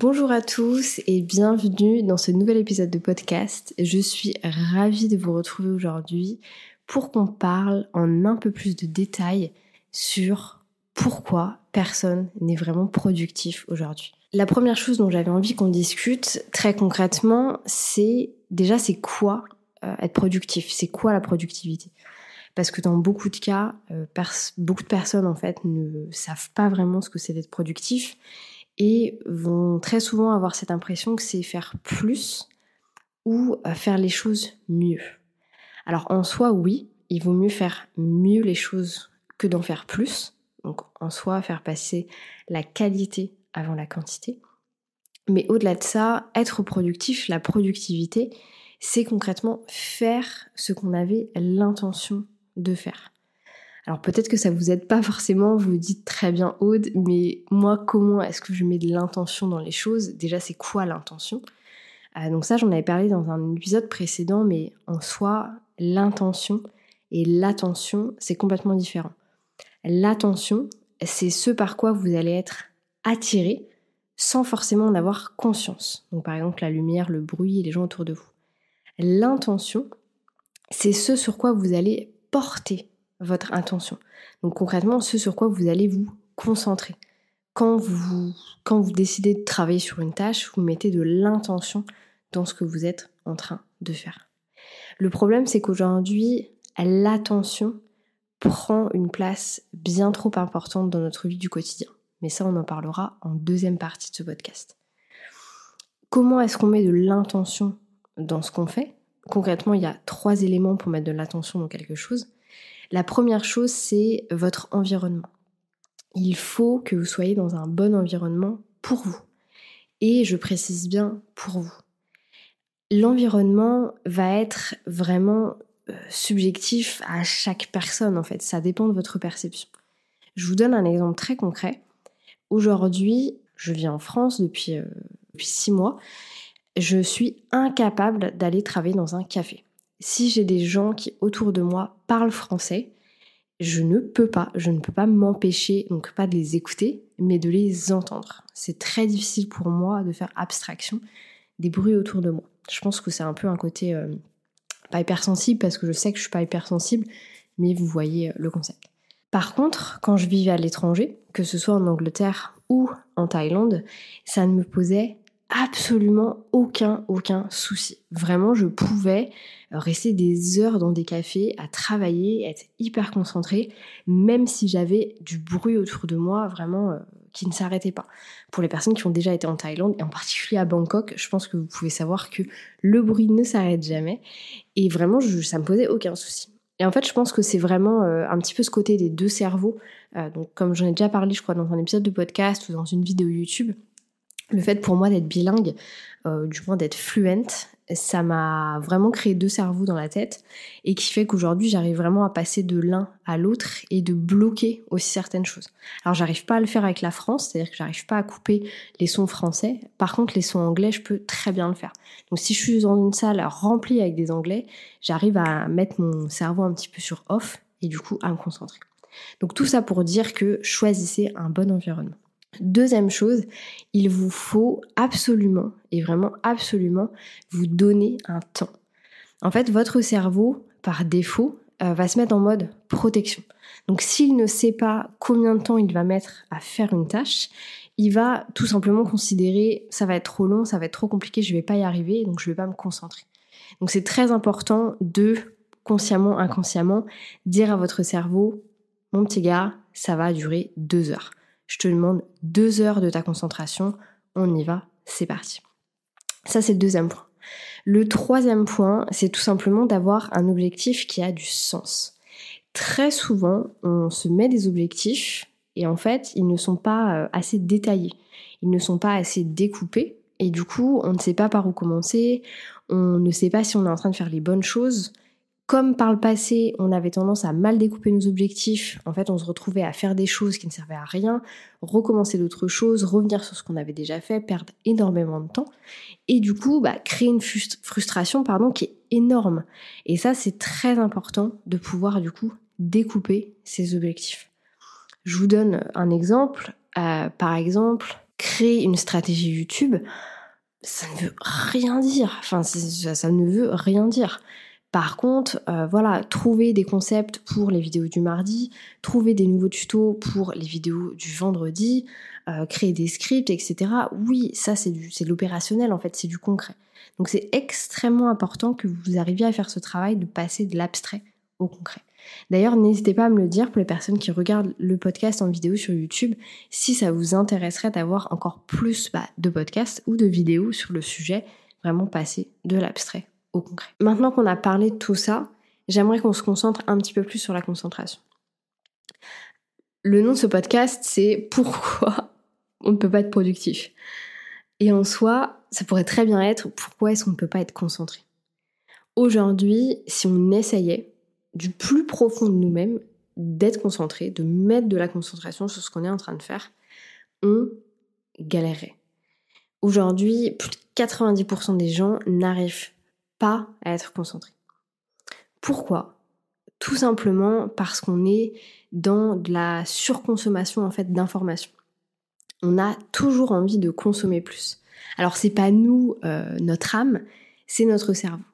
Bonjour à tous et bienvenue dans ce nouvel épisode de podcast. Je suis ravie de vous retrouver aujourd'hui pour qu'on parle en un peu plus de détails sur pourquoi personne n'est vraiment productif aujourd'hui. La première chose dont j'avais envie qu'on discute très concrètement, c'est déjà c'est quoi euh, être productif, c'est quoi la productivité? Parce que dans beaucoup de cas, euh, beaucoup de personnes en fait ne savent pas vraiment ce que c'est d'être productif et vont très souvent avoir cette impression que c'est faire plus ou euh, faire les choses mieux. Alors en soi, oui, il vaut mieux faire mieux les choses que d'en faire plus. Donc en soi, faire passer la qualité avant la quantité. Mais au-delà de ça, être productif, la productivité, c'est concrètement faire ce qu'on avait l'intention de faire. Alors peut-être que ça vous aide pas forcément, vous dites très bien Aude, mais moi comment est-ce que je mets de l'intention dans les choses? Déjà c'est quoi l'intention? Euh, Donc ça j'en avais parlé dans un épisode précédent, mais en soi l'intention et l'attention c'est complètement différent. L'attention c'est ce par quoi vous allez être attiré sans forcément en avoir conscience. Donc par exemple la lumière, le bruit et les gens autour de vous. L'intention c'est ce sur quoi vous allez porter votre intention. Donc concrètement, ce sur quoi vous allez vous concentrer. Quand vous, quand vous décidez de travailler sur une tâche, vous mettez de l'intention dans ce que vous êtes en train de faire. Le problème, c'est qu'aujourd'hui, l'attention prend une place bien trop importante dans notre vie du quotidien. Mais ça, on en parlera en deuxième partie de ce podcast. Comment est-ce qu'on met de l'intention dans ce qu'on fait? Concrètement, il y a trois éléments pour mettre de l'attention dans quelque chose. La première chose, c'est votre environnement. Il faut que vous soyez dans un bon environnement pour vous. Et je précise bien pour vous. L'environnement va être vraiment euh, subjectif à chaque personne en fait. Ça dépend de votre perception. Je vous donne un exemple très concret. Aujourd'hui, je vis en France depuis, euh, depuis six mois. Je suis incapable d'aller travailler dans un café si j'ai des gens qui autour de moi parlent français, je ne peux pas, je ne peux pas m'empêcher, donc pas de les écouter, mais de les entendre. C'est très difficile pour moi de faire abstraction des bruits autour de moi. Je pense que c'est un peu un côté euh, pas hypersensible parce que je sais que je suis pas hypersensible, mais vous voyez euh, le concept. Par contre, quand je vivais à l'étranger, que ce soit en Angleterre ou en Thaïlande, ça ne me posait absolument aucun, aucun souci. Vraiment, je pouvais rester des heures dans des cafés à travailler, être hyper concentrée, même si j'avais du bruit autour de moi, vraiment, euh, qui ne s'arrêtait pas. Pour les personnes qui ont déjà été en Thaïlande, et en particulier à Bangkok, je pense que vous pouvez savoir que le bruit ne s'arrête jamais. Et vraiment, je, ça me posait aucun souci. Et en fait, je pense que c'est vraiment euh, un petit peu ce côté des deux cerveaux. Euh, donc, comme j'en ai déjà parlé, je crois, dans un épisode de podcast ou dans une vidéo YouTube, le fait pour moi d'être bilingue, euh, du moins d'être fluente, ça m'a vraiment créé deux cerveaux dans la tête et qui fait qu'aujourd'hui j'arrive vraiment à passer de l'un à l'autre et de bloquer aussi certaines choses. Alors j'arrive pas à le faire avec la France, c'est-à-dire que j'arrive pas à couper les sons français. Par contre les sons anglais, je peux très bien le faire. Donc si je suis dans une salle remplie avec des anglais, j'arrive à mettre mon cerveau un petit peu sur off et du coup à me concentrer. Donc tout ça pour dire que choisissez un bon environnement. Deuxième chose, il vous faut absolument, et vraiment absolument, vous donner un temps. En fait, votre cerveau, par défaut, euh, va se mettre en mode protection. Donc s'il ne sait pas combien de temps il va mettre à faire une tâche, il va tout simplement considérer ça va être trop long, ça va être trop compliqué, je vais pas y arriver, donc je vais pas me concentrer. Donc c'est très important de consciemment, inconsciemment, dire à votre cerveau, mon petit gars, ça va durer deux heures je te demande deux heures de ta concentration, on y va, c'est parti. Ça, c'est le deuxième point. Le troisième point, c'est tout simplement d'avoir un objectif qui a du sens. Très souvent, on se met des objectifs et en fait, ils ne sont pas euh, assez détaillés, ils ne sont pas assez découpés et du coup, on ne sait pas par où commencer, on ne sait pas si on est en train de faire les bonnes choses, comme par le passé, on avait tendance à mal découper nos objectifs, en fait, on se retrouvait à faire des choses qui ne servaient à rien, recommencer d'autres choses, revenir sur ce qu'on avait déjà fait, perdre énormément de temps, et du coup, bah, créer une frustration, pardon, qui est énorme. Et ça, c'est très important de pouvoir, du coup, découper ses objectifs. Je vous donne un exemple. Euh, par exemple, créer une stratégie YouTube, ça ne veut rien dire. Enfin, ça, ça, ne veut rien dire. Par contre, euh, voilà, trouver des concepts pour les vidéos du mardi, trouver des nouveaux tutos pour les vidéos du vendredi, euh, créer des scripts, etc. Oui, ça c'est de l'opérationnel en fait, c'est du concret. Donc c'est extrêmement important que vous arriviez à faire ce travail de passer de l'abstrait au concret. D'ailleurs, n'hésitez pas à me le dire pour les personnes qui regardent le podcast en vidéo sur YouTube, si ça vous intéresserait d'avoir encore plus bah, de podcasts ou de vidéos sur le sujet, vraiment passer de l'abstrait concret. Maintenant qu'on a parlé de tout ça, j'aimerais qu'on se concentre un petit peu plus sur la concentration. Le nom de ce podcast, c'est Pourquoi on ne peut pas être productif? Et en soi, ça pourrait très bien être Pourquoi est-ce qu'on ne peut pas être concentré? Aujourd'hui, si on essayait du plus profond de nous-mêmes d'être concentré, de mettre de la concentration sur ce qu'on est en train de faire, on galérerait. Aujourd'hui, plus de 90% des gens n'arrivent pas à être concentré. Pourquoi? Tout simplement parce qu'on est dans la surconsommation en fait d'informations. On a toujours envie de consommer plus. Alors c'est pas nous, euh, notre âme, c'est notre cerveau.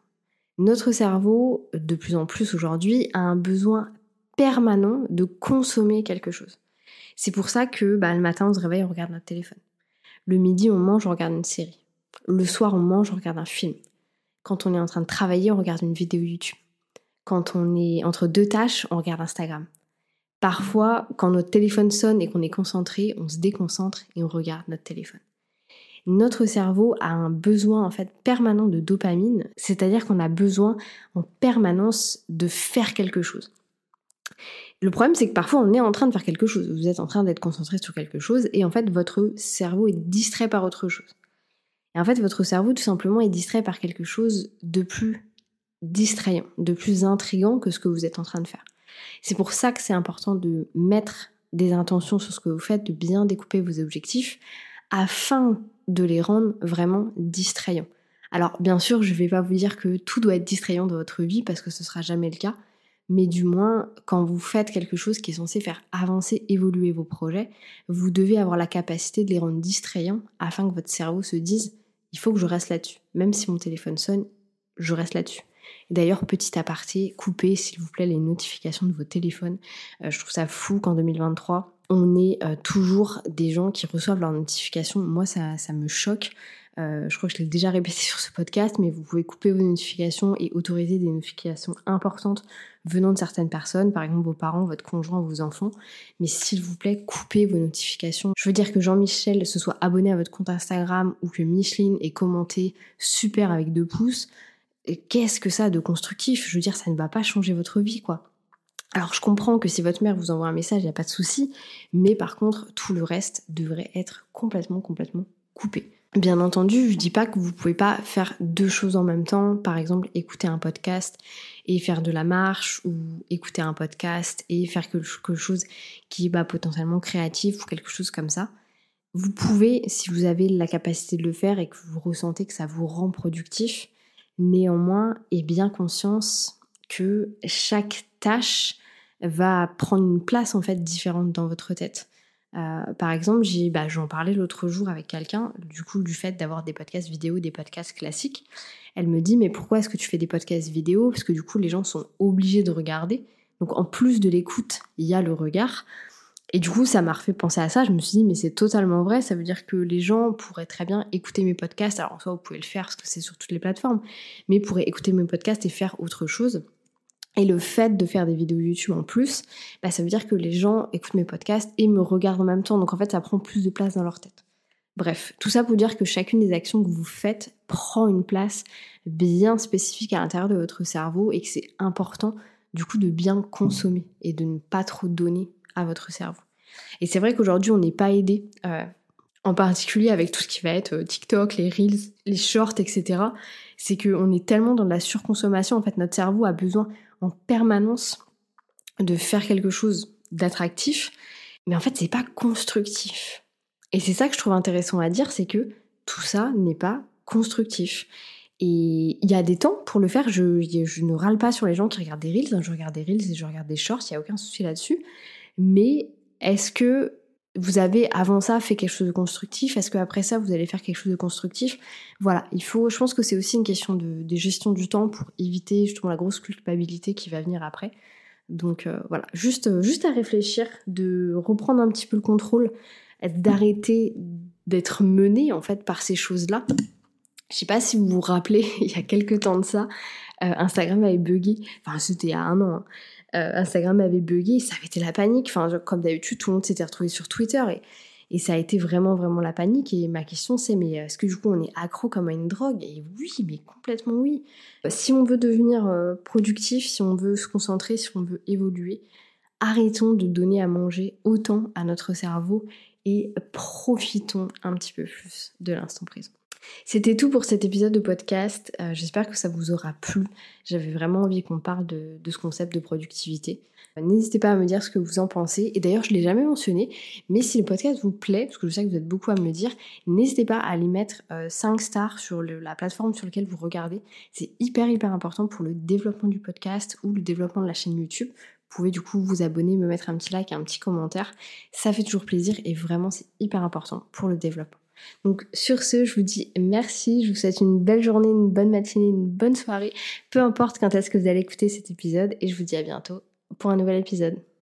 Notre cerveau, de plus en plus aujourd'hui, a un besoin permanent de consommer quelque chose. C'est pour ça que bah, le matin on se réveille, on regarde notre téléphone. Le midi on mange, on regarde une série. Le soir on mange, on regarde un film. Quand on est en train de travailler, on regarde une vidéo YouTube. Quand on est entre deux tâches, on regarde Instagram. Parfois, quand notre téléphone sonne et qu'on est concentré, on se déconcentre et on regarde notre téléphone. Notre cerveau a un besoin en fait permanent de dopamine, c'est-à-dire qu'on a besoin en permanence de faire quelque chose. Le problème, c'est que parfois on est en train de faire quelque chose. Vous êtes en train d'être concentré sur quelque chose et en fait votre cerveau est distrait par autre chose. Et en fait, votre cerveau, tout simplement, est distrait par quelque chose de plus distrayant, de plus intrigant que ce que vous êtes en train de faire. C'est pour ça que c'est important de mettre des intentions sur ce que vous faites, de bien découper vos objectifs, afin de les rendre vraiment distrayants. Alors, bien sûr, je ne vais pas vous dire que tout doit être distrayant dans votre vie, parce que ce sera jamais le cas, mais du moins, quand vous faites quelque chose qui est censé faire avancer, évoluer vos projets, vous devez avoir la capacité de les rendre distrayants afin que votre cerveau se dise il faut que je reste là-dessus. Même si mon téléphone sonne, je reste là-dessus. D'ailleurs, petit aparté, coupez s'il vous plaît les notifications de vos téléphones. Euh, je trouve ça fou qu'en 2023, on ait euh, toujours des gens qui reçoivent leurs notifications. Moi, ça, ça me choque. Euh, je crois que je l'ai déjà répété sur ce podcast, mais vous pouvez couper vos notifications et autoriser des notifications importantes venant de certaines personnes, par exemple vos parents, votre conjoint, vos enfants. Mais s'il vous plaît, coupez vos notifications. Je veux dire que Jean-Michel se soit abonné à votre compte Instagram ou que Micheline ait commenté super avec deux pouces. Qu'est-ce que ça de constructif? Je veux dire, ça ne va pas changer votre vie, quoi. Alors je comprends que si votre mère vous envoie un message, il n'y a pas de souci, mais par contre, tout le reste devrait être complètement, complètement coupé. Bien entendu, je dis pas que vous pouvez pas faire deux choses en même temps, par exemple écouter un podcast et faire de la marche ou écouter un podcast et faire quelque chose qui est bah, potentiellement créatif ou quelque chose comme ça. Vous pouvez, si vous avez la capacité de le faire et que vous ressentez que ça vous rend productif, néanmoins, ayez bien conscience que chaque tâche va prendre une place en fait différente dans votre tête. Euh, par exemple, bah, j'en parlais l'autre jour avec quelqu'un, du coup, du fait d'avoir des podcasts vidéo, des podcasts classiques. Elle me dit, mais pourquoi est-ce que tu fais des podcasts vidéo? Parce que du coup, les gens sont obligés de regarder. Donc, en plus de l'écoute, il y a le regard. Et du coup, ça m'a refait penser à ça. Je me suis dit, mais c'est totalement vrai. Ça veut dire que les gens pourraient très bien écouter mes podcasts. Alors, en soi, vous pouvez le faire parce que c'est sur toutes les plateformes, mais pourraient écouter mes podcasts et faire autre chose. Et le fait de faire des vidéos YouTube en plus, bah, ça veut dire que les gens écoutent mes podcasts et me regardent en même temps. Donc en fait, ça prend plus de place dans leur tête. Bref, tout ça pour dire que chacune des actions que vous faites prend une place bien spécifique à l'intérieur de votre cerveau et que c'est important du coup de bien consommer et de ne pas trop donner à votre cerveau. Et c'est vrai qu'aujourd'hui, on n'est pas aidé, euh, en particulier avec tout ce qui va être euh, TikTok, les Reels, les Shorts, etc. C'est qu'on est tellement dans la surconsommation, en fait, notre cerveau a besoin en permanence de faire quelque chose d'attractif, mais en fait c'est pas constructif. Et c'est ça que je trouve intéressant à dire, c'est que tout ça n'est pas constructif. Et il y a des temps pour le faire, je, ne râle pas sur les gens qui regardent des reels, hein. je regarde des reels et je regarde des shorts, il n'y a aucun souci là-dessus. Mais est-ce que vous avez avant ça fait quelque chose de constructif Est-ce qu'après ça vous allez faire quelque chose de constructif? Voilà, il faut. Je pense que c'est aussi une question de, gestion du temps pour éviter justement la grosse culpabilité qui va venir après. Donc euh, voilà, juste, juste à réfléchir, de reprendre un petit peu le contrôle, d'arrêter d'être mené en fait par ces choses-là. Je sais pas si vous vous rappelez, il y a quelques temps de ça, euh, Instagram avait bugué. Enfin, c'était il y a un an. Hein. Euh, Instagram avait bugué, ça avait été la panique. Enfin, comme d'habitude, tout le monde s'était retrouvé sur Twitter et, et ça a été vraiment, vraiment la panique. Et ma question, c'est mais est-ce que du coup, on est accro comme à une drogue? Et oui, mais complètement oui. Si on veut devenir euh, productif, si on veut se concentrer, si on veut évoluer, arrêtons de donner à manger autant à notre cerveau et profitons un petit peu plus de l'instant présent. C'était tout pour cet épisode de podcast. Euh, j'espère que ça vous aura plu. J'avais vraiment envie qu'on parle de, ce concept de productivité. N'hésitez pas à me dire ce que vous en pensez. Et d'ailleurs, je ne l'ai jamais mentionné, mais si le podcast vous plaît, parce que je sais que vous êtes beaucoup à me le dire, n'hésitez pas à aller mettre 5 euh, stars sur la plateforme sur laquelle vous regardez. C'est hyper, hyper important pour le développement du podcast ou le développement de la chaîne YouTube. Vous pouvez du coup vous abonner, me mettre un petit like, un petit commentaire. Ça fait toujours plaisir et vraiment c'est hyper important pour le développement. Donc sur ce, je vous dis merci, je vous souhaite une belle journée, une bonne matinée, une bonne soirée, peu importe quand est-ce que vous allez écouter cet épisode et je vous dis à bientôt pour un nouvel épisode.